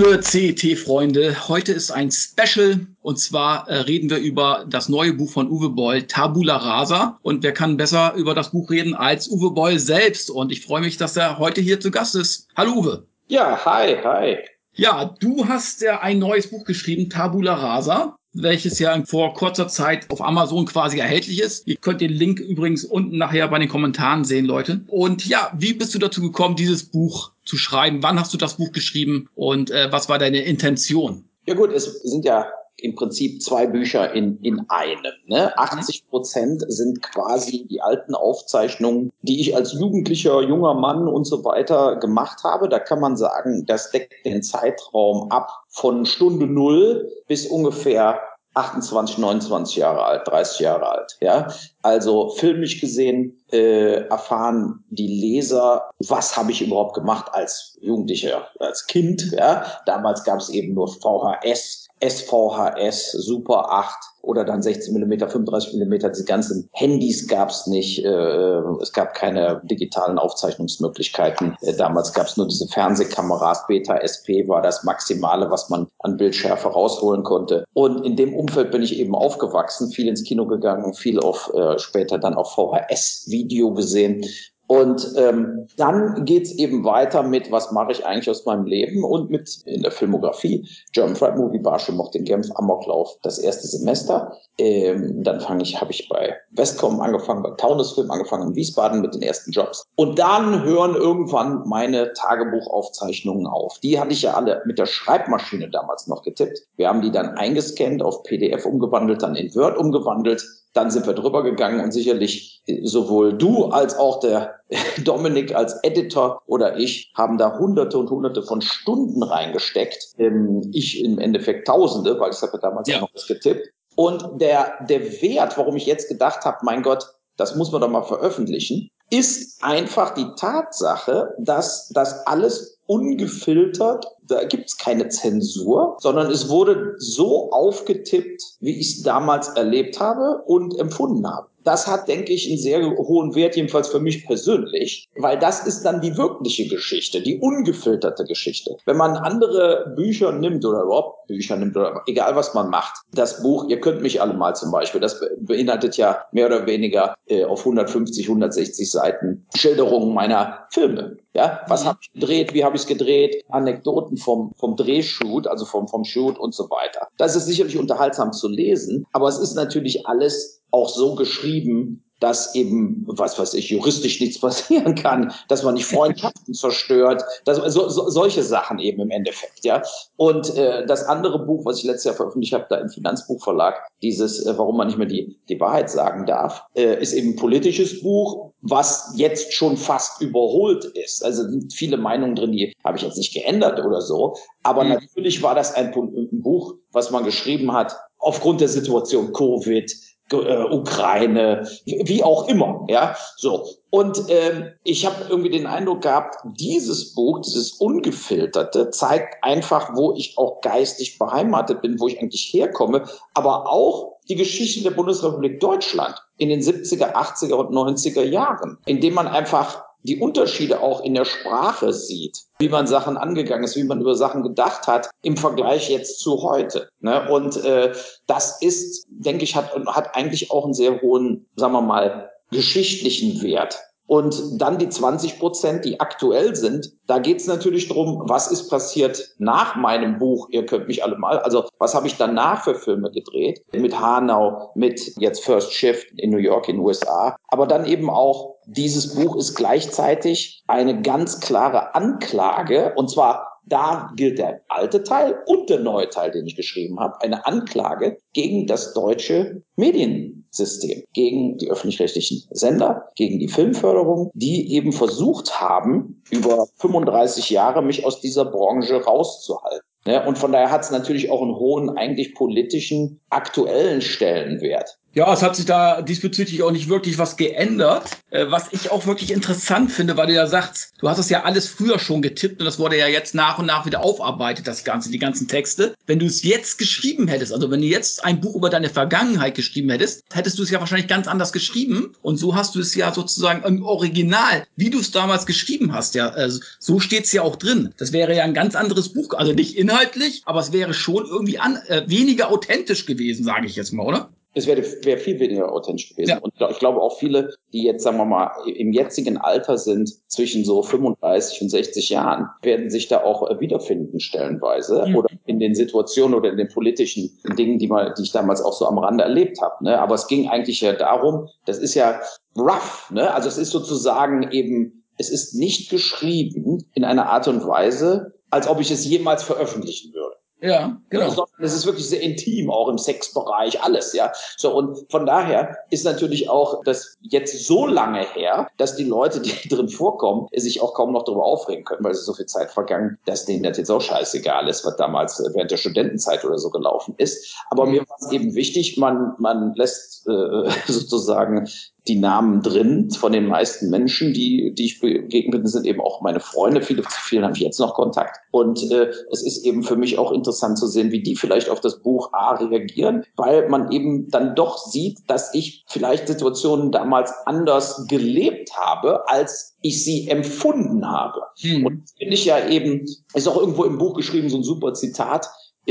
Liebe CET-Freunde, heute ist ein Special und zwar äh, reden wir über das neue Buch von Uwe Boll, Tabula Rasa. Und wer kann besser über das Buch reden als Uwe Boll selbst? Und ich freue mich, dass er heute hier zu Gast ist. Hallo Uwe. Ja, hi, hi. Ja, du hast ja ein neues Buch geschrieben, Tabula Rasa welches ja vor kurzer Zeit auf Amazon quasi erhältlich ist. Ihr könnt den Link übrigens unten nachher bei den Kommentaren sehen, Leute. Und ja, wie bist du dazu gekommen, dieses Buch zu schreiben? Wann hast du das Buch geschrieben und äh, was war deine Intention? Ja gut, es sind ja im Prinzip zwei Bücher in, in einem. Ne? 80 Prozent sind quasi die alten Aufzeichnungen, die ich als jugendlicher, junger Mann und so weiter gemacht habe. Da kann man sagen, das deckt den Zeitraum ab von Stunde Null bis ungefähr 28, 29 Jahre alt, 30 Jahre alt. Ja, also filmisch gesehen äh, erfahren die Leser, was habe ich überhaupt gemacht als Jugendlicher, als Kind. Ja, damals gab es eben nur VHS SVHS, Super 8 oder dann 16 mm, 35 mm. Die ganzen Handys gab es nicht. Äh, es gab keine digitalen Aufzeichnungsmöglichkeiten. Äh, damals gab es nur diese Fernsehkameras. Beta SP war das Maximale, was man an Bildschärfe rausholen konnte. Und in dem Umfeld bin ich eben aufgewachsen, viel ins Kino gegangen, viel auf äh, später dann auf VHS-Video gesehen und ähm, dann geht's eben weiter mit, was mache ich eigentlich aus meinem Leben und mit in der Filmografie. German Fried Movie, Barsche mochte in Genf, Amoklauf, das erste Semester. Ähm, dann fange ich, habe ich bei Westcom angefangen, bei Taunus Film angefangen in Wiesbaden mit den ersten Jobs. Und dann hören irgendwann meine Tagebuchaufzeichnungen auf. Die hatte ich ja alle mit der Schreibmaschine damals noch getippt. Wir haben die dann eingescannt, auf PDF umgewandelt, dann in Word umgewandelt dann sind wir drüber gegangen und sicherlich sowohl du als auch der Dominik als Editor oder ich haben da hunderte und hunderte von Stunden reingesteckt. Ähm, ich im Endeffekt tausende, weil ich habe damals ja. auch noch was getippt. Und der, der Wert, warum ich jetzt gedacht habe, mein Gott, das muss man doch mal veröffentlichen, ist einfach die Tatsache, dass das alles ungefiltert, da gibt's keine Zensur, sondern es wurde so aufgetippt, wie ich es damals erlebt habe und empfunden habe. Das hat, denke ich, einen sehr hohen Wert, jedenfalls für mich persönlich, weil das ist dann die wirkliche Geschichte, die ungefilterte Geschichte. Wenn man andere Bücher nimmt oder überhaupt Bücher nimmt oder egal was man macht, das Buch, ihr könnt mich alle mal zum Beispiel, das beinhaltet ja mehr oder weniger äh, auf 150, 160 Seiten Schilderungen meiner Filme. Ja, was mhm. habe ich gedreht, wie habe ich es gedreht, Anekdoten vom, vom Drehshoot, also vom, vom Shoot und so weiter. Das ist sicherlich unterhaltsam zu lesen, aber es ist natürlich alles auch so geschrieben, dass eben, was weiß ich, juristisch nichts passieren kann, dass man nicht Freundschaften zerstört, dass, so, so, solche Sachen eben im Endeffekt, ja. Und äh, das andere Buch, was ich letztes Jahr veröffentlicht habe, da im Finanzbuchverlag, dieses, äh, warum man nicht mehr die, die Wahrheit sagen darf, äh, ist eben ein politisches Buch, was jetzt schon fast überholt ist. Also sind viele Meinungen drin, die habe ich jetzt nicht geändert oder so. Aber mhm. natürlich war das ein, ein Buch, was man geschrieben hat, aufgrund der Situation Covid, äh, Ukraine, wie auch immer, ja, so. Und ähm, ich habe irgendwie den Eindruck gehabt, dieses Buch, dieses ungefilterte, zeigt einfach, wo ich auch geistig beheimatet bin, wo ich eigentlich herkomme, aber auch die Geschichte der Bundesrepublik Deutschland in den 70er, 80er und 90er Jahren, indem man einfach die Unterschiede auch in der Sprache sieht, wie man Sachen angegangen ist, wie man über Sachen gedacht hat im Vergleich jetzt zu heute. Ne? Und äh, das ist, denke ich, hat, hat eigentlich auch einen sehr hohen, sagen wir mal, geschichtlichen Wert. Und dann die 20 Prozent, die aktuell sind, da geht es natürlich drum, was ist passiert nach meinem Buch, ihr könnt mich alle mal, also was habe ich danach für Filme gedreht, mit Hanau, mit jetzt First Shift in New York in den USA, aber dann eben auch, dieses Buch ist gleichzeitig eine ganz klare Anklage, und zwar da gilt der alte Teil und der neue Teil, den ich geschrieben habe, eine Anklage gegen das deutsche Mediensystem, gegen die öffentlich-rechtlichen Sender, gegen die Filmförderung, die eben versucht haben, über 35 Jahre mich aus dieser Branche rauszuhalten. Ja, und von daher hat es natürlich auch einen hohen, eigentlich politischen, aktuellen Stellenwert. Ja, es hat sich da diesbezüglich auch nicht wirklich was geändert. Äh, was ich auch wirklich interessant finde, weil du ja sagst, du hast das ja alles früher schon getippt und das wurde ja jetzt nach und nach wieder aufarbeitet, das Ganze, die ganzen Texte. Wenn du es jetzt geschrieben hättest, also wenn du jetzt ein Buch über deine Vergangenheit geschrieben hättest, hättest du es ja wahrscheinlich ganz anders geschrieben. Und so hast du es ja sozusagen im Original, wie du es damals geschrieben hast, ja, also so steht es ja auch drin. Das wäre ja ein ganz anderes Buch, also nicht inhaltlich, aber es wäre schon irgendwie an, äh, weniger authentisch gewesen, sage ich jetzt mal, oder? Es wäre wär viel weniger authentisch gewesen. Ja. Und ich glaube auch viele, die jetzt, sagen wir mal, im jetzigen Alter sind, zwischen so 35 und 60 Jahren, werden sich da auch äh, wiederfinden stellenweise mhm. oder in den Situationen oder in den politischen Dingen, die, mal, die ich damals auch so am Rande erlebt habe. Ne? Aber es ging eigentlich ja darum, das ist ja rough, ne? also es ist sozusagen eben, es ist nicht geschrieben in einer Art und Weise, als ob ich es jemals veröffentlichen würde. Ja, genau. Sondern es ist wirklich sehr intim, auch im Sexbereich, alles, ja. So, und von daher ist natürlich auch das jetzt so lange her, dass die Leute, die drin vorkommen, sich auch kaum noch darüber aufregen können, weil es ist so viel Zeit vergangen, dass denen das jetzt auch scheißegal ist, was damals während der Studentenzeit oder so gelaufen ist. Aber mhm. mir war es eben wichtig, man, man lässt äh, sozusagen die Namen drin von den meisten Menschen, die, die ich begegnet bin, sind eben auch meine Freunde. Viele, zu vielen habe ich jetzt noch Kontakt. Und äh, es ist eben für mich auch interessant zu sehen, wie die vielleicht auf das Buch A reagieren, weil man eben dann doch sieht, dass ich vielleicht Situationen damals anders gelebt habe, als ich sie empfunden habe. Hm. Und finde ich ja eben, ist auch irgendwo im Buch geschrieben, so ein super Zitat,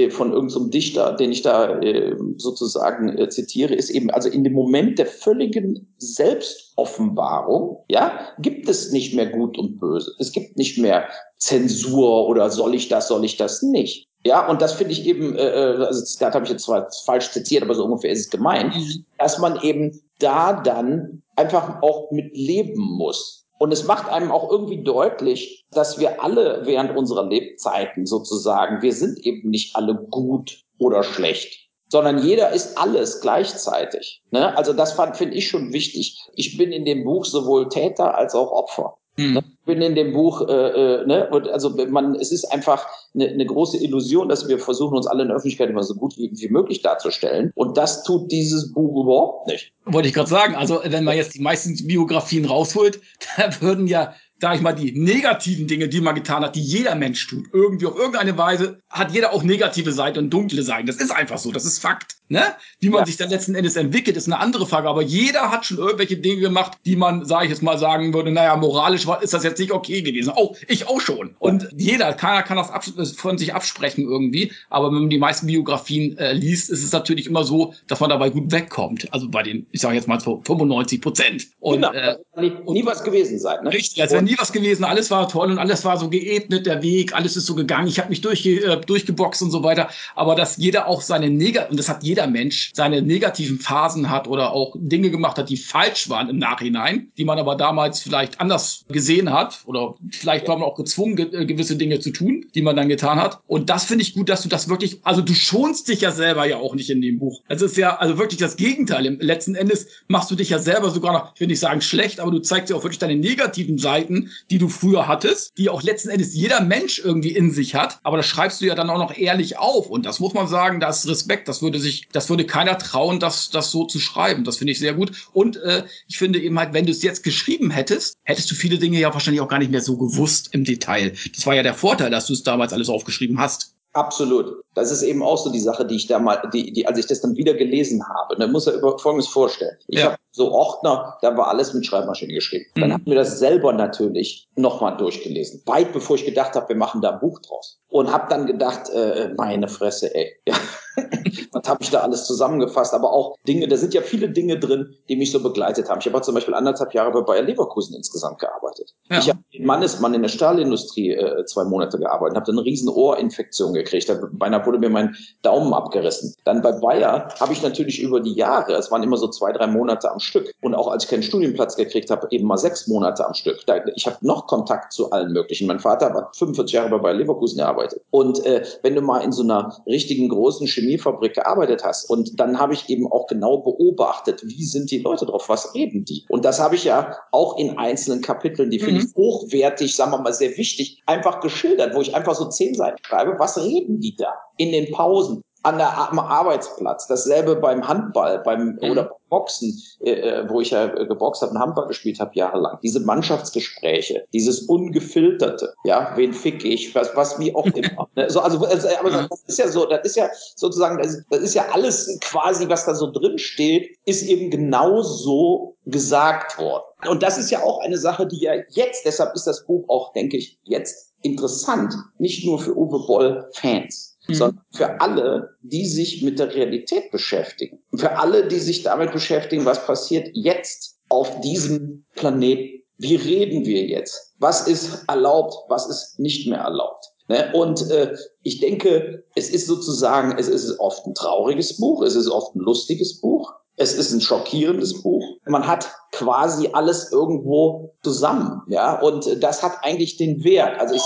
von irgendeinem so Dichter, den ich da äh, sozusagen äh, zitiere, ist eben, also in dem Moment der völligen Selbstoffenbarung, ja, gibt es nicht mehr Gut und Böse. Es gibt nicht mehr Zensur oder soll ich das, soll ich das nicht. Ja, und das finde ich eben, äh, also das habe ich jetzt zwar falsch zitiert, aber so ungefähr ist es gemeint, mhm. dass man eben da dann einfach auch mit leben muss. Und es macht einem auch irgendwie deutlich, dass wir alle während unserer Lebzeiten sozusagen, wir sind eben nicht alle gut oder schlecht, sondern jeder ist alles gleichzeitig. Ne? Also das finde ich schon wichtig. Ich bin in dem Buch sowohl Täter als auch Opfer. Hm. Ne? Ich bin in dem Buch, äh, äh, ne, und also man, es ist einfach eine, eine große Illusion, dass wir versuchen, uns alle in der Öffentlichkeit immer so gut wie, wie möglich darzustellen. Und das tut dieses Buch überhaupt nicht. Wollte ich gerade sagen. Also wenn man jetzt die meisten Biografien rausholt, da würden ja sag ich mal, die negativen Dinge, die man getan hat, die jeder Mensch tut, irgendwie auf irgendeine Weise, hat jeder auch negative Seiten und dunkle Seiten. Das ist einfach so, das ist Fakt. Ne? Wie man ja. sich dann letzten Endes entwickelt, ist eine andere Frage. Aber jeder hat schon irgendwelche Dinge gemacht, die man, sage ich jetzt mal, sagen würde, naja, moralisch ist das jetzt nicht okay gewesen. Auch ich auch schon. Und jeder, keiner kann das von sich absprechen irgendwie. Aber wenn man die meisten Biografien äh, liest, ist es natürlich immer so, dass man dabei gut wegkommt. Also bei den, ich sage jetzt mal so 95 Prozent. Und, genau. äh, nie, nie was gewesen sein. Ne? Richtig, als wäre nie was gewesen. Alles war toll und alles war so geebnet, der Weg, alles ist so gegangen. Ich habe mich durchge äh, durchgeboxt und so weiter. Aber dass jeder auch seine Neger, und das hat jeder Mensch seine negativen Phasen hat oder auch Dinge gemacht hat, die falsch waren im Nachhinein, die man aber damals vielleicht anders gesehen hat oder vielleicht war man auch gezwungen, äh, gewisse Dinge zu tun, die man dann getan hat. Und das finde ich gut, dass du das wirklich, also du schonst dich ja selber ja auch nicht in dem Buch. Es ist ja also wirklich das Gegenteil. Im letzten Endes machst du dich ja selber sogar noch, ich will nicht sagen schlecht, aber du zeigst ja auch wirklich deine negativen Seiten, die du früher hattest, die auch letzten Endes jeder Mensch irgendwie in sich hat. Aber das schreibst du ja dann auch noch ehrlich auf. Und das muss man sagen, da ist Respekt. Das würde sich das würde keiner trauen, das, das so zu schreiben. Das finde ich sehr gut. Und äh, ich finde eben halt, wenn du es jetzt geschrieben hättest, hättest du viele Dinge ja wahrscheinlich auch gar nicht mehr so gewusst im Detail. Das war ja der Vorteil, dass du es damals alles aufgeschrieben hast. Absolut. Das ist eben auch so die Sache, die ich da mal, die, die, als ich das dann wieder gelesen habe, dann muss er über Folgendes vorstellen. Ich ja. habe so Ordner, da war alles mit Schreibmaschine geschrieben. Mhm. Dann haben wir das selber natürlich nochmal durchgelesen. Weit bevor ich gedacht habe, wir machen da ein Buch draus. Und habe dann gedacht, äh, meine Fresse, ey. Ja. Was habe ich da alles zusammengefasst? Aber auch Dinge, da sind ja viele Dinge drin, die mich so begleitet haben. Ich habe zum Beispiel anderthalb Jahre bei Bayer Leverkusen insgesamt gearbeitet. Ja. Ich habe Mannesmann in der Stahlindustrie äh, zwei Monate gearbeitet, habe dann eine riesen Ohrinfektion gekriegt. Da, beinahe wurde mir mein Daumen abgerissen. Dann bei Bayer habe ich natürlich über die Jahre, es waren immer so zwei, drei Monate am Stück. Und auch als ich keinen Studienplatz gekriegt habe, eben mal sechs Monate am Stück. Da, ich habe noch Kontakt zu allen möglichen. Mein Vater hat 45 Jahre bei Bayer Leverkusen gearbeitet. Und äh, wenn du mal in so einer richtigen großen Chemiefabrik gearbeitet hast und dann habe ich eben auch genau beobachtet, wie sind die Leute drauf, was reden die? Und das habe ich ja auch in einzelnen Kapiteln, die finde mhm. ich hochwertig, sagen wir mal sehr wichtig, einfach geschildert, wo ich einfach so zehn Seiten schreibe, was reden die da in den Pausen? An der, am Arbeitsplatz. Dasselbe beim Handball, beim mhm. oder Boxen, äh, äh, wo ich ja äh, geboxt habe und Handball gespielt habe jahrelang. Diese Mannschaftsgespräche, dieses ungefilterte, ja, wen fick ich, was, was wie auch immer. ne? so, also, also, aber mhm. das ist ja so, das ist ja sozusagen, das, das ist ja alles quasi, was da so drin steht, ist eben genau so gesagt worden. Und das ist ja auch eine Sache, die ja jetzt, deshalb ist das Buch auch, denke ich, jetzt interessant, nicht nur für Uwe Boll Fans, mhm. sondern für alle, die sich mit der Realität beschäftigen. Für alle, die sich damit beschäftigen, was passiert jetzt auf diesem Planeten. Wie reden wir jetzt? Was ist erlaubt? Was ist nicht mehr erlaubt? Ne? Und äh, ich denke, es ist sozusagen, es ist oft ein trauriges Buch, es ist oft ein lustiges Buch, es ist ein schockierendes Buch. Man hat quasi alles irgendwo zusammen, ja. Und das hat eigentlich den Wert. Also ich,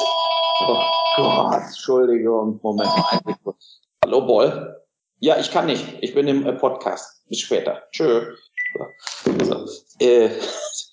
oh Gott, Entschuldigung, Moment mal. Hallo, Boll. Ja, ich kann nicht. Ich bin im äh, Podcast. Bis später. Tschö. So. Äh,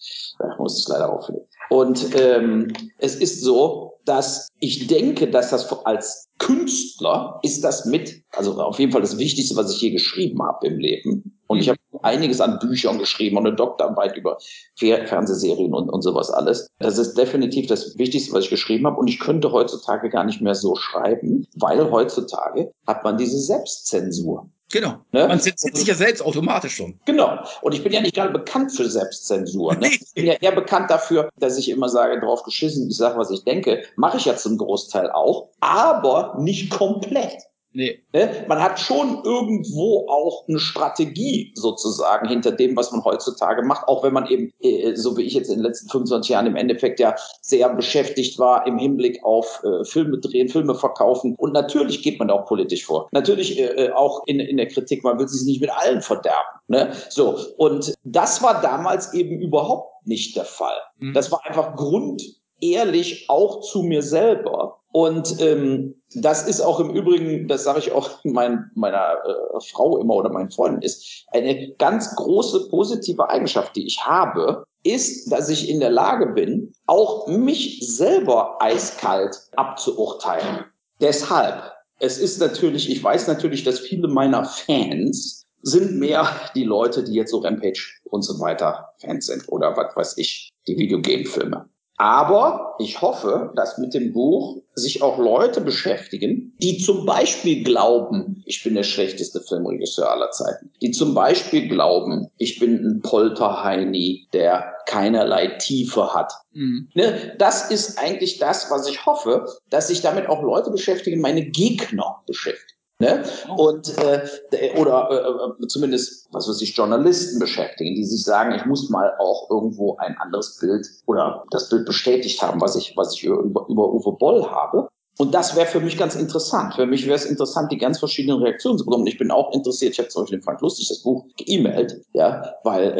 ich muss es leider auflegen. Und ähm, es ist so, dass ich denke, dass das als Künstler ist das mit, also auf jeden Fall das Wichtigste, was ich je geschrieben habe im Leben. Und ich mhm. habe einiges an Büchern geschrieben und eine Doktorarbeit über Fernsehserien und, und sowas alles. Das ist definitiv das Wichtigste, was ich geschrieben habe. Und ich könnte heutzutage gar nicht mehr so schreiben, weil heutzutage hat man diese Selbstzensur. Genau. Ne? Man zensiert sich ja selbst automatisch schon. Genau. Und ich bin ja nicht gerade bekannt für Selbstzensur. Ne? Ich bin ja eher bekannt dafür, dass ich immer sage, drauf geschissen, ich sage, was ich denke. Mache ich ja zum Großteil auch, aber nicht komplett. Nee. Ne? Man hat schon irgendwo auch eine Strategie sozusagen hinter dem, was man heutzutage macht, auch wenn man eben, äh, so wie ich jetzt in den letzten 25 Jahren im Endeffekt ja sehr beschäftigt war im Hinblick auf äh, Filme drehen, Filme verkaufen. Und natürlich geht man da auch politisch vor. Natürlich äh, äh auch in, in der Kritik, man will sich nicht mit allen verderben. Ne? So, und das war damals eben überhaupt nicht der Fall. Mhm. Das war einfach grundehrlich auch zu mir selber und ähm, das ist auch im Übrigen, das sage ich auch mein, meiner äh, Frau immer oder meinen Freunden, ist eine ganz große positive Eigenschaft, die ich habe, ist, dass ich in der Lage bin, auch mich selber eiskalt abzuurteilen. Deshalb, es ist natürlich, ich weiß natürlich, dass viele meiner Fans sind mehr die Leute, die jetzt so Rampage und so weiter Fans sind oder was weiß ich, die Videogame-Filme. Aber ich hoffe, dass mit dem Buch sich auch Leute beschäftigen, die zum Beispiel glauben, ich bin der schlechteste Filmregisseur aller Zeiten. Die zum Beispiel glauben, ich bin ein Polterheini, der keinerlei Tiefe hat. Mhm. Ne? Das ist eigentlich das, was ich hoffe, dass sich damit auch Leute beschäftigen, meine Gegner beschäftigen. Ne? Und äh, oder äh, äh, zumindest, was weiß ich, Journalisten beschäftigen, die sich sagen, ich muss mal auch irgendwo ein anderes Bild oder das Bild bestätigt haben, was ich, was ich über, über Uwe Boll habe. Und das wäre für mich ganz interessant. Für mich wäre es interessant, die ganz verschiedenen Reaktionen zu bekommen. Ich bin auch interessiert, ich habe zum Beispiel den Frank Lustig das Buch geemailt, ja, weil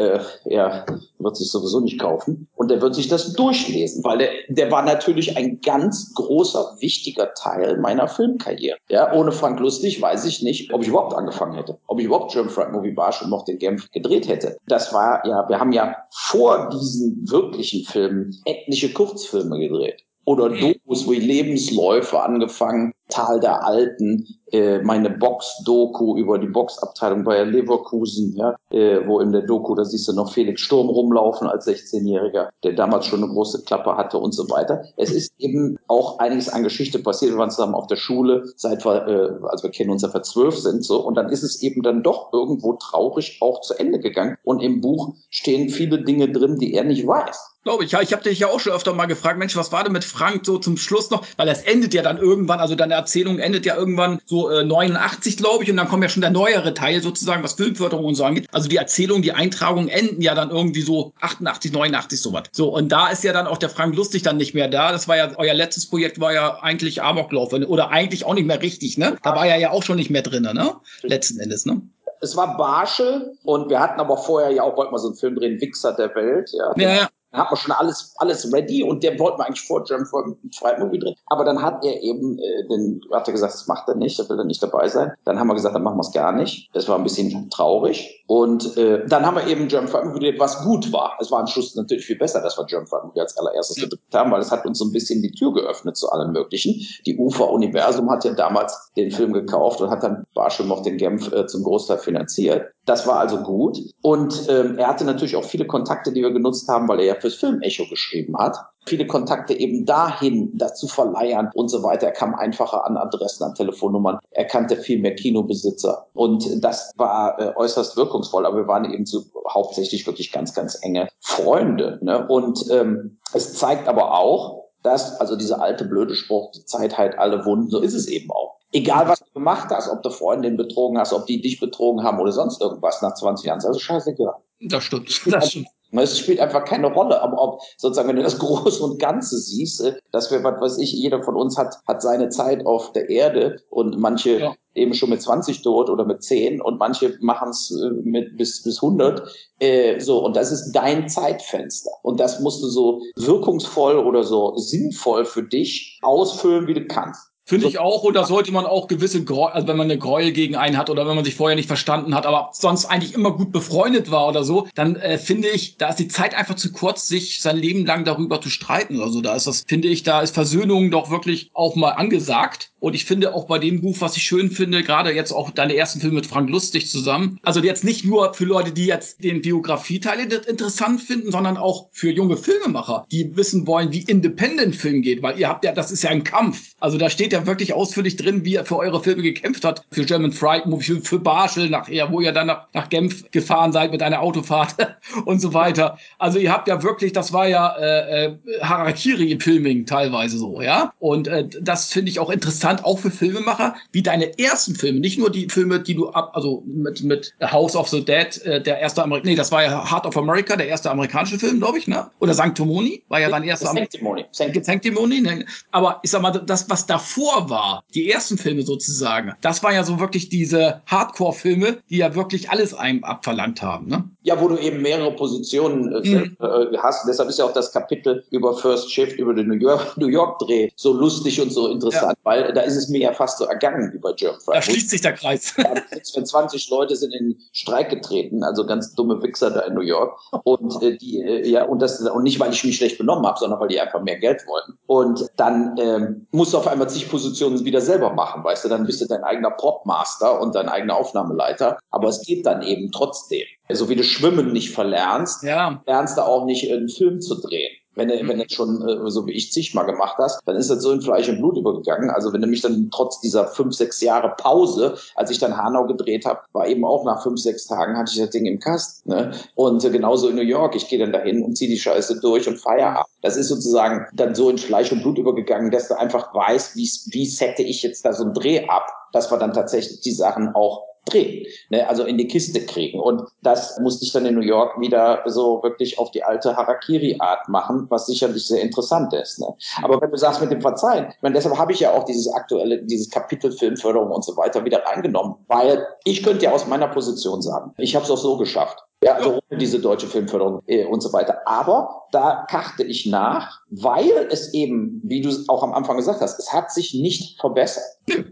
äh, er wird sich sowieso nicht kaufen und der wird sich das durchlesen, weil der, der war natürlich ein ganz großer, wichtiger Teil meiner Filmkarriere. Ja, ohne Frank Lustig weiß ich nicht, ob ich überhaupt angefangen hätte, ob ich überhaupt German Frank Movie Barsch und noch den Genf gedreht hätte. Das war ja, wir haben ja vor diesen wirklichen Filmen etliche Kurzfilme gedreht oder Dokus wie Lebensläufe angefangen, Tal der Alten, äh, meine Box-Doku über die Boxabteilung bei Leverkusen, ja, äh, wo in der Doku, da siehst du noch Felix Sturm rumlaufen als 16-Jähriger, der damals schon eine große Klappe hatte und so weiter. Es ist eben auch einiges an Geschichte passiert. Wir waren zusammen auf der Schule, seit wir, äh, also wir kennen uns, seit wir zwölf sind, so. Und dann ist es eben dann doch irgendwo traurig auch zu Ende gegangen. Und im Buch stehen viele Dinge drin, die er nicht weiß. Glaube ich, ja. Ich habe dich ja auch schon öfter mal gefragt, Mensch, was war denn mit Frank so zum Schluss noch? Weil das endet ja dann irgendwann, also deine Erzählung endet ja irgendwann so äh, 89, glaube ich, und dann kommt ja schon der neuere Teil sozusagen, was Filmförderung und so angeht. Also die Erzählung, die Eintragungen enden ja dann irgendwie so 88, 89, sowas. So, und da ist ja dann auch der Frank Lustig dann nicht mehr da. Das war ja, euer letztes Projekt war ja eigentlich Amoklauf, oder eigentlich auch nicht mehr richtig, ne? Da war er ja auch schon nicht mehr drin, ne? Letzten Endes, ne? Es war Barsche und wir hatten aber vorher ja auch, wollten wir so einen Film drehen, Wichser der Welt, ja. Ja, ja Dann hat man schon alles, alles ready und der wollte man eigentlich vor German Fright Movie drin. Aber dann hat er eben, äh, den, hat er gesagt, das macht er nicht, da will er nicht dabei sein. Dann haben wir gesagt, dann machen wir es gar nicht. Das war ein bisschen traurig. Und äh, dann haben wir eben German Fright Movie gedreht, was gut war. Es war am Schluss natürlich viel besser, dass wir German Fright Movie als allererstes gedreht haben, weil es hat uns so ein bisschen die Tür geöffnet zu allem Möglichen. Die UFA Universum hat ja damals den Film gekauft und hat dann Barschel noch den Genf äh, zum Großteil finanziert. Das war also gut. Und ähm, er hatte natürlich auch viele Kontakte, die wir genutzt haben, weil er ja fürs Film Echo geschrieben hat. Viele Kontakte eben dahin, dazu verleihen und so weiter. Er kam einfacher an Adressen, an Telefonnummern. Er kannte viel mehr Kinobesitzer. Und das war äh, äußerst wirkungsvoll. Aber wir waren eben so hauptsächlich wirklich ganz, ganz enge Freunde. Ne? Und ähm, es zeigt aber auch, dass, also dieser alte blöde Spruch, die Zeit heilt alle Wunden, so ist es eben auch. Egal, was du gemacht hast, ob du Freundin betrogen hast, ob die dich betrogen haben oder sonst irgendwas nach 20 Jahren, ist also scheißegal. Das stimmt. Das stimmt. Es spielt einfach keine Rolle, aber ob sozusagen, wenn du das Große und Ganze siehst, äh, dass wir, was weiß ich, jeder von uns hat, hat seine Zeit auf der Erde und manche ja. eben schon mit 20 tot oder mit 10 und manche machen es äh, mit bis, bis 100. Äh, so, und das ist dein Zeitfenster. Und das musst du so wirkungsvoll oder so sinnvoll für dich ausfüllen, wie du kannst. Finde ich auch, und da sollte man auch gewisse Gräuel, also wenn man eine Gräuel gegen einen hat oder wenn man sich vorher nicht verstanden hat, aber sonst eigentlich immer gut befreundet war oder so, dann äh, finde ich, da ist die Zeit einfach zu kurz, sich sein Leben lang darüber zu streiten oder so. Da ist das, finde ich, da ist Versöhnung doch wirklich auch mal angesagt. Und ich finde auch bei dem Buch, was ich schön finde, gerade jetzt auch deine ersten Filme mit Frank Lustig zusammen. Also jetzt nicht nur für Leute, die jetzt den Biografieteil interessant finden, sondern auch für junge Filmemacher, die wissen wollen, wie Independent Film geht, weil ihr habt ja, das ist ja ein Kampf. Also da steht ja wirklich ausführlich drin, wie er für eure Filme gekämpft hat. Für German Fright Movie, für Barschel nachher, wo ihr dann nach, nach Genf gefahren seid mit einer Autofahrt und so weiter. Also ihr habt ja wirklich, das war ja äh, äh, Harakiri-Filming teilweise so, ja. Und äh, das finde ich auch interessant interessant, auch für Filmemacher, wie deine ersten Filme, nicht nur die Filme, die du ab, also mit, mit House of the Dead, äh, der erste Amerikaner, nee, das war ja Heart of America, der erste amerikanische Film, glaube ich, ne? Oder Sanctimony, war ja dein erster Sanctimony. Sanctimony, ne? Aber ich sag mal, das, was davor war, die ersten Filme sozusagen, das war ja so wirklich diese Hardcore-Filme, die ja wirklich alles einem abverlangt haben, ne? Ja, wo du eben mehrere Positionen äh, mhm. äh, hast. Deshalb ist ja auch das Kapitel über First Shift, über den New York, New York Dreh so lustig und so interessant, ja. weil da ist es mir ja fast so ergangen wie bei German. Da schließt sich der Kreis. Ja, 20 Leute sind in Streik getreten, also ganz dumme Wichser da in New York. Und äh, die, äh, ja, und das und nicht, weil ich mich schlecht benommen habe, sondern weil die einfach mehr Geld wollten. Und dann ähm, musst du auf einmal zig Positionen wieder selber machen, weißt du, dann bist du dein eigener Popmaster und dein eigener Aufnahmeleiter. Aber es geht dann eben trotzdem. So wie du Schwimmen nicht verlernst, ja. lernst du auch nicht einen Film zu drehen. Wenn du, wenn du schon äh, so wie ich zigmal gemacht hast, dann ist das so in Fleisch und Blut übergegangen. Also wenn du mich dann trotz dieser fünf, sechs Jahre Pause, als ich dann Hanau gedreht habe, war eben auch nach fünf, sechs Tagen hatte ich das Ding im Kasten. Ne? Und äh, genauso in New York, ich gehe dann dahin und ziehe die Scheiße durch und feier ab. Das ist sozusagen dann so in Fleisch und Blut übergegangen, dass du einfach weißt, wie, wie sette ich jetzt da so einen Dreh ab, dass wir dann tatsächlich die Sachen auch drehen, ne? also in die Kiste kriegen. Und das musste ich dann in New York wieder so wirklich auf die alte Harakiri-Art machen, was sicherlich sehr interessant ist. Ne? Aber wenn du sagst mit dem Verzeihen, ich meine, deshalb habe ich ja auch dieses aktuelle, dieses Kapitel Filmförderung und so weiter wieder reingenommen, weil ich könnte ja aus meiner Position sagen, ich habe es auch so geschafft. Ja, also ohne diese deutsche Filmförderung äh, und so weiter. Aber da kachte ich nach, weil es eben, wie du auch am Anfang gesagt hast, es hat sich nicht verbessert.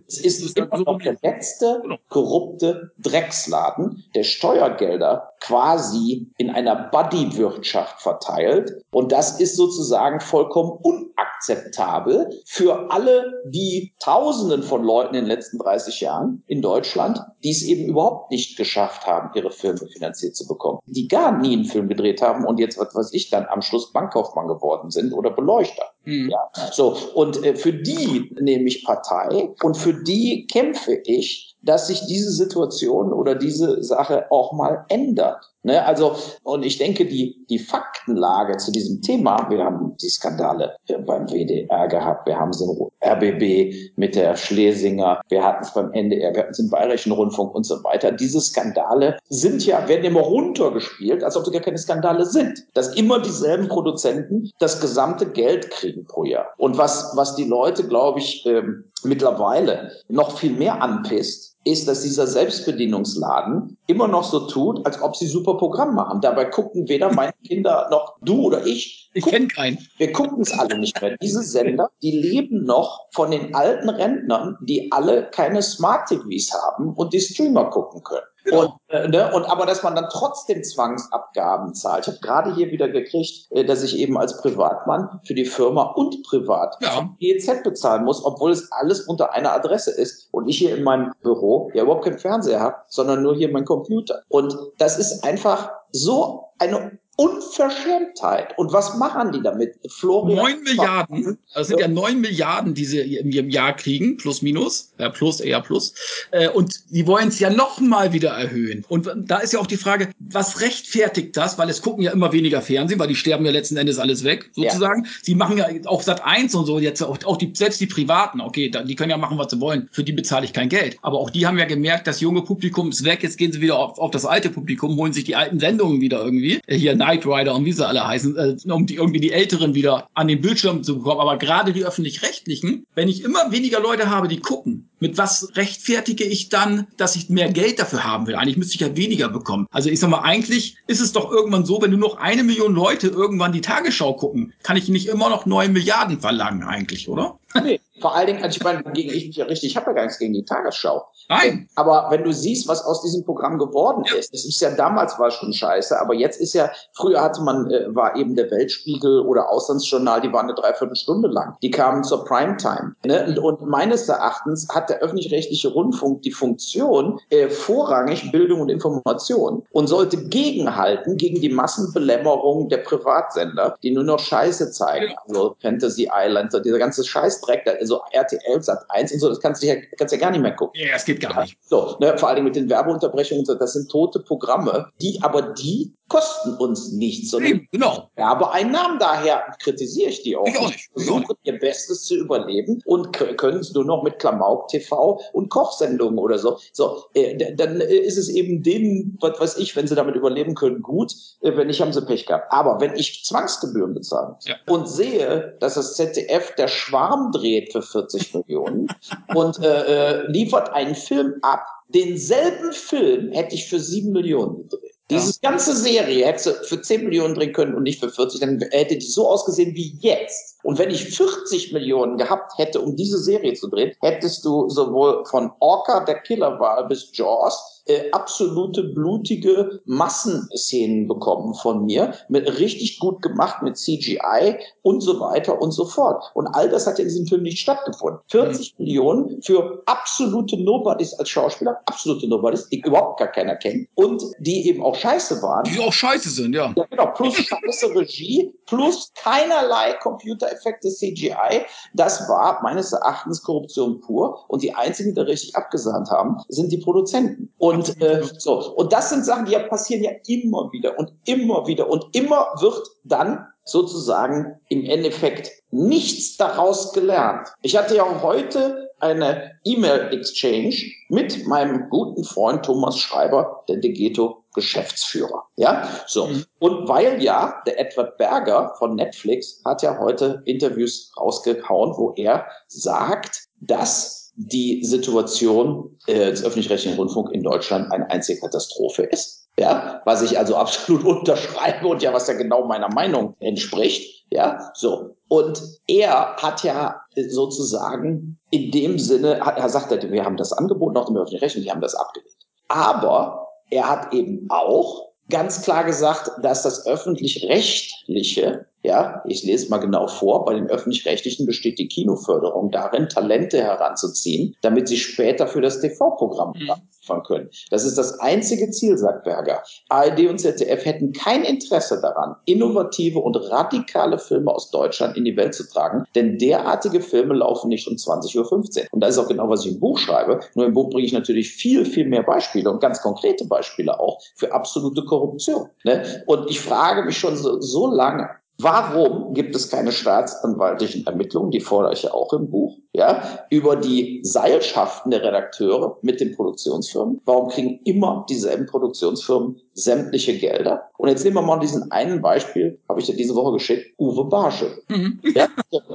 Es ist immer noch der letzte korrupte Drecksladen, der Steuergelder quasi in einer Buddy-Wirtschaft verteilt. Und das ist sozusagen vollkommen unakzeptabel für alle die Tausenden von Leuten in den letzten 30 Jahren in Deutschland, die es eben überhaupt nicht geschafft haben, ihre Filme finanziert zu bekommen. Die gar nie einen Film gedreht haben und jetzt, was weiß ich, dann am Schluss Bankkaufmann geworden sind oder Beleuchter. Mhm. Ja, so. Und äh, für die nehme ich Partei und für die kämpfe ich, dass sich diese Situation oder diese Sache auch mal ändert. Ne, also, und ich denke, die, die Faktenlage zu diesem Thema, wir haben die Skandale beim WDR gehabt, wir haben sie im RBB mit der Schlesinger, wir hatten es beim NDR, wir hatten es im Bayerischen Rundfunk und so weiter. Diese Skandale sind ja, werden immer runtergespielt, als ob sie gar keine Skandale sind. Dass immer dieselben Produzenten das gesamte Geld kriegen pro Jahr. Und was, was die Leute, glaube ich, ähm, mittlerweile noch viel mehr anpisst, ist, dass dieser Selbstbedienungsladen immer noch so tut, als ob sie super Programm machen. Dabei gucken weder meine Kinder noch du oder ich. Ich kenne keinen. Wir gucken es alle nicht mehr. Diese Sender, die leben noch von den alten Rentnern, die alle keine Smart TVs haben und die Streamer gucken können. Genau. Und, äh, ne, und aber dass man dann trotzdem Zwangsabgaben zahlt. Ich habe gerade hier wieder gekriegt, äh, dass ich eben als Privatmann für die Firma und privat ja. GEZ bezahlen muss, obwohl es alles unter einer Adresse ist und ich hier in meinem Büro ja überhaupt keinen Fernseher habe, sondern nur hier mein Computer. Und das ist einfach so eine Unverschämtheit. Und was machen die damit? Florian. Neun Milliarden. Das sind ja neun Milliarden, die sie im Jahr kriegen, plus minus. Ja, plus, eher plus. Äh, und die wollen es ja noch mal wieder erhöhen. Und da ist ja auch die Frage, was rechtfertigt das? Weil es gucken ja immer weniger Fernsehen, weil die sterben ja letzten Endes alles weg, sozusagen. Ja. Sie machen ja auch Sat 1 und so, jetzt auch, die, selbst die Privaten, okay, die können ja machen, was sie wollen. Für die bezahle ich kein Geld. Aber auch die haben ja gemerkt, das junge Publikum ist weg. Jetzt gehen sie wieder auf, auf das alte Publikum, holen sich die alten Sendungen wieder irgendwie. Hier Knight Rider und wie sie alle heißen, äh, um die irgendwie die Älteren wieder an den Bildschirm zu bekommen. Aber gerade die öffentlich-rechtlichen, wenn ich immer weniger Leute habe, die gucken, mit was rechtfertige ich dann, dass ich mehr Geld dafür haben will? Eigentlich müsste ich ja weniger bekommen. Also ich sag mal, eigentlich ist es doch irgendwann so, wenn nur noch eine Million Leute irgendwann die Tagesschau gucken, kann ich nicht immer noch neun Milliarden verlangen eigentlich, oder? Nee, vor allen Dingen, also ich meine, gegen ich mich ja richtig, ich habe ja gar nichts gegen die Tagesschau. Nein. Aber wenn du siehst, was aus diesem Programm geworden ist, es ist ja damals war schon scheiße, aber jetzt ist ja, früher hatte man, äh, war eben der Weltspiegel oder Auslandsjournal, die waren eine Dreiviertelstunde lang. Die kamen zur Primetime. Ne? Und, und meines Erachtens hat der öffentlich-rechtliche Rundfunk die Funktion, äh, vorrangig Bildung und Information und sollte gegenhalten gegen die Massenbelämmerung der Privatsender, die nur noch Scheiße zeigen. Also Fantasy Island, dieser ganze Scheißdreck, also RTL, Sat 1 und so, das kannst du ja, kannst ja gar nicht mehr gucken. Ja, es geht gar nicht. So, ne, vor allem mit den Werbeunterbrechungen, das sind tote Programme, die aber die kosten uns nichts, sondern genau. Werbeeinnahmen. Daher kritisiere ich die auch. Ich auch nicht. Versuchen ihr Bestes zu überleben und können es nur noch mit Klamauk TV und Kochsendungen oder so. So, äh, dann äh, ist es eben denen, was weiß ich, wenn sie damit überleben können, gut. Äh, wenn nicht, haben sie Pech gehabt. Aber wenn ich Zwangsgebühren bezahle ja. und sehe, dass das ZDF der Schwarm dreht für 40 Millionen und äh, äh, liefert einen Film ab, denselben Film hätte ich für 7 Millionen gedreht. Diese ganze Serie hätte für 10 Millionen drehen können und nicht für 40, dann hätte die so ausgesehen wie jetzt. Und wenn ich 40 Millionen gehabt hätte, um diese Serie zu drehen, hättest du sowohl von Orca, der Killerwahl, bis Jaws äh, absolute blutige Massenszenen bekommen von mir, mit richtig gut gemacht mit CGI und so weiter und so fort. Und all das hat ja in diesem Film nicht stattgefunden. 40 mhm. Millionen für absolute Nobodies als Schauspieler, absolute Nobodies, die überhaupt gar keiner kennt und die eben auch scheiße waren. Die auch scheiße sind, ja. Ja, genau. Plus scheiße Regie, plus keinerlei Computereffekte CGI. Das war meines Erachtens Korruption pur. Und die einzigen, die da richtig abgesahnt haben, sind die Produzenten. Und und äh, so. Und das sind Sachen, die ja passieren ja immer wieder und immer wieder. Und immer wird dann sozusagen im Endeffekt nichts daraus gelernt. Ich hatte ja heute eine E-Mail-Exchange mit meinem guten Freund Thomas Schreiber, der Degeto Geschäftsführer. Ja, so. Mhm. Und weil ja, der Edward Berger von Netflix hat ja heute Interviews rausgehauen, wo er sagt, dass die Situation äh, des öffentlich-rechtlichen Rundfunks in Deutschland eine einzige Katastrophe ist. Ja, was ich also absolut unterschreibe und ja, was ja genau meiner Meinung entspricht. Ja, so. Und er hat ja sozusagen in dem Sinne, er sagt, wir haben das angeboten auch im öffentlich rechtlichen die haben das abgelehnt. Aber er hat eben auch ganz klar gesagt, dass das öffentlich-rechtliche ja, ich lese mal genau vor. Bei den öffentlich-rechtlichen besteht die Kinoförderung darin, Talente heranzuziehen, damit sie später für das TV-Programm mhm. liefern können. Das ist das einzige Ziel, sagt Berger. ARD und ZDF hätten kein Interesse daran, innovative und radikale Filme aus Deutschland in die Welt zu tragen, denn derartige Filme laufen nicht um 20.15 Uhr. Und das ist auch genau, was ich im Buch schreibe. Nur im Buch bringe ich natürlich viel, viel mehr Beispiele und ganz konkrete Beispiele auch für absolute Korruption. Ne? Und ich frage mich schon so, so lange, Warum gibt es keine staatsanwaltlichen Ermittlungen, die fordere ich ja auch im Buch, ja, über die Seilschaften der Redakteure mit den Produktionsfirmen? Warum kriegen immer dieselben Produktionsfirmen sämtliche Gelder? Und jetzt nehmen wir mal diesen einen Beispiel, habe ich dir diese Woche geschickt, Uwe Barsche. Mhm. Ja?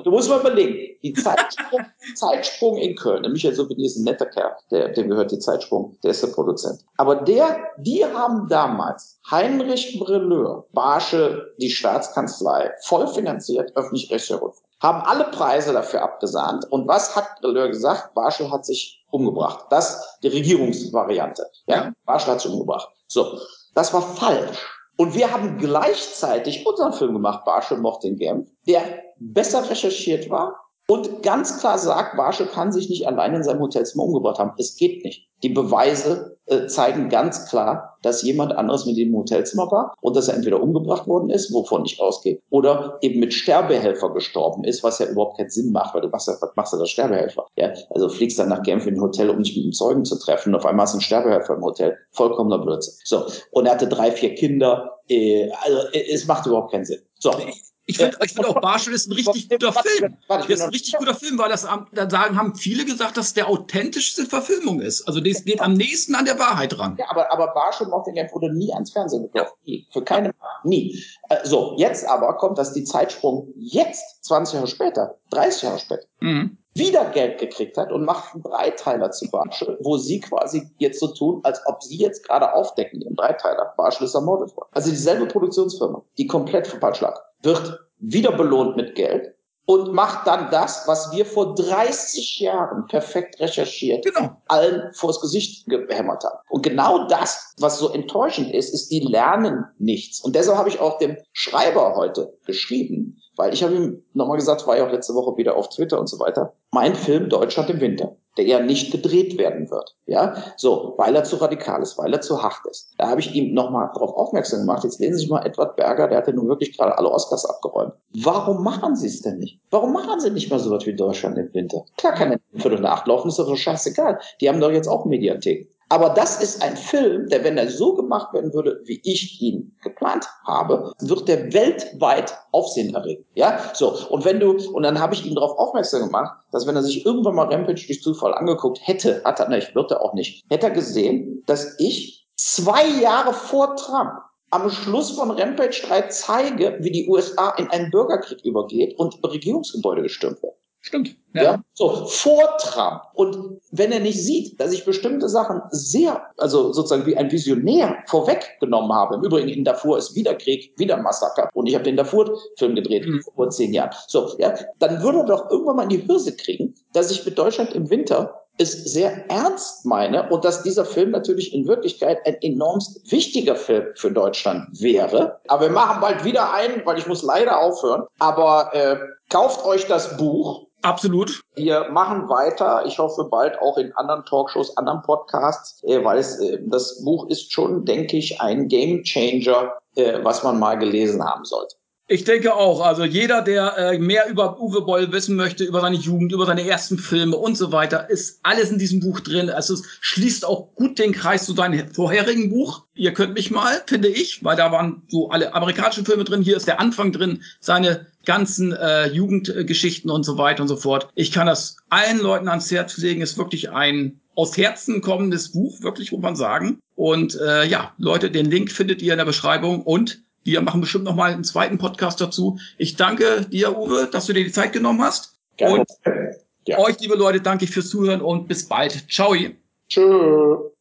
Du musst mal überlegen, die Zeitsprung, Zeitsprung in Köln, der Michael Souvenier ist ein netter Kerl, der, dem gehört die Zeitsprung, der ist der Produzent. Aber der, die haben damals Heinrich Brilleur, Barsche, die Staatskanzlei, voll finanziert, öffentlich-rechtlicher Rundfunk haben alle Preise dafür abgesahnt. Und was hat Brilleur gesagt? Barschel hat sich umgebracht. Das die Regierungsvariante. Ja, Barschel hat sich umgebracht. So, das war falsch. Und wir haben gleichzeitig unseren Film gemacht, Barschel mochte den Genf, der besser recherchiert war, und ganz klar sagt, Barschel kann sich nicht allein in seinem Hotelzimmer umgebracht haben. Es geht nicht. Die Beweise äh, zeigen ganz klar, dass jemand anderes mit ihm im Hotelzimmer war und dass er entweder umgebracht worden ist, wovon ich ausgehe, oder eben mit Sterbehelfer gestorben ist, was ja überhaupt keinen Sinn macht, weil du machst ja, was machst du als Sterbehelfer? Ja? Also fliegst dann nach Genf in ein Hotel, um dich mit einem Zeugen zu treffen und auf einmal hast du einen Sterbehelfer im Hotel. Vollkommener Blödsinn. So. Und er hatte drei, vier Kinder. Äh, also äh, es macht überhaupt keinen Sinn. So. Ich finde ich find auch Barschel ist ein richtig guter Film. Das ist ein richtig guter Film, weil das da sagen, haben viele gesagt, dass der authentischste Verfilmung ist. Also das geht am nächsten an der Wahrheit ran. Ja, aber, aber Barschel mochte den wurde nie ans Fernsehen gebracht. Nie. Für keine, nie. Äh, so, jetzt aber kommt das die Zeitsprung jetzt, 20 Jahre später, 30 Jahre später. Mhm wieder Geld gekriegt hat und macht einen Dreiteiler zu Barschel, wo sie quasi jetzt so tun, als ob sie jetzt gerade aufdecken, ihren Dreiteiler. Barschel ist ermordet worden. Also dieselbe Produktionsfirma, die komplett falsch lag, wird wieder belohnt mit Geld und macht dann das, was wir vor 30 Jahren perfekt recherchiert, genau. allen vors Gesicht gehämmert haben. Und genau das, was so enttäuschend ist, ist, die lernen nichts. Und deshalb habe ich auch dem Schreiber heute geschrieben, weil ich habe ihm nochmal gesagt, war ja auch letzte Woche wieder auf Twitter und so weiter, mein Film Deutschland im Winter, der ja nicht gedreht werden wird. Ja, so, weil er zu radikal ist, weil er zu hart ist. Da habe ich ihm nochmal darauf aufmerksam gemacht. Jetzt lesen Sie sich mal Edward Berger, der hat ja nun wirklich gerade alle Oscars abgeräumt. Warum machen Sie es denn nicht? Warum machen Sie nicht mal so was wie Deutschland im Winter? Klar kann er Viertel nach acht laufen, ist doch so scheißegal. Die haben doch jetzt auch Mediathek. Aber das ist ein Film, der, wenn er so gemacht werden würde, wie ich ihn geplant habe, wird der weltweit Aufsehen erregen. Ja, so. Und wenn du, und dann habe ich ihn darauf aufmerksam gemacht, dass wenn er sich irgendwann mal Rampage durch Zufall angeguckt hätte, hat er, ich würde auch nicht, hätte er gesehen, dass ich zwei Jahre vor Trump am Schluss von Rampage 3 zeige, wie die USA in einen Bürgerkrieg übergeht und Regierungsgebäude gestürmt werden. Stimmt. Ja. ja. so vor Trump. Und wenn er nicht sieht, dass ich bestimmte Sachen sehr, also sozusagen wie ein Visionär vorweggenommen habe. Im Übrigen in Darfur ist wieder Krieg, wieder Massaker. Und ich habe den Darfur-Film gedreht mhm. vor zehn Jahren. So, ja, dann würde er doch irgendwann mal in die Hürse kriegen, dass ich mit Deutschland im Winter es sehr ernst meine und dass dieser Film natürlich in Wirklichkeit ein enorm wichtiger Film für Deutschland wäre. Aber wir machen bald wieder einen, weil ich muss leider aufhören. Aber äh, kauft euch das Buch. Absolut. Wir machen weiter. Ich hoffe bald auch in anderen Talkshows, anderen Podcasts, äh, weil es, äh, das Buch ist schon, denke ich, ein Game Changer, äh, was man mal gelesen haben sollte. Ich denke auch. Also jeder, der äh, mehr über Uwe Boll wissen möchte, über seine Jugend, über seine ersten Filme und so weiter, ist alles in diesem Buch drin. Also es schließt auch gut den Kreis zu seinem vorherigen Buch. Ihr könnt mich mal, finde ich, weil da waren so alle amerikanischen Filme drin. Hier ist der Anfang drin, seine ganzen äh, Jugendgeschichten und so weiter und so fort. Ich kann das allen Leuten ans Herz legen. Ist wirklich ein aus Herzen kommendes Buch, wirklich, muss man sagen. Und äh, ja, Leute, den Link findet ihr in der Beschreibung und wir machen bestimmt noch mal einen zweiten Podcast dazu. Ich danke dir, Uwe, dass du dir die Zeit genommen hast. Gerne. Und ja. euch, liebe Leute, danke ich fürs Zuhören und bis bald. Ciao. Tschüss.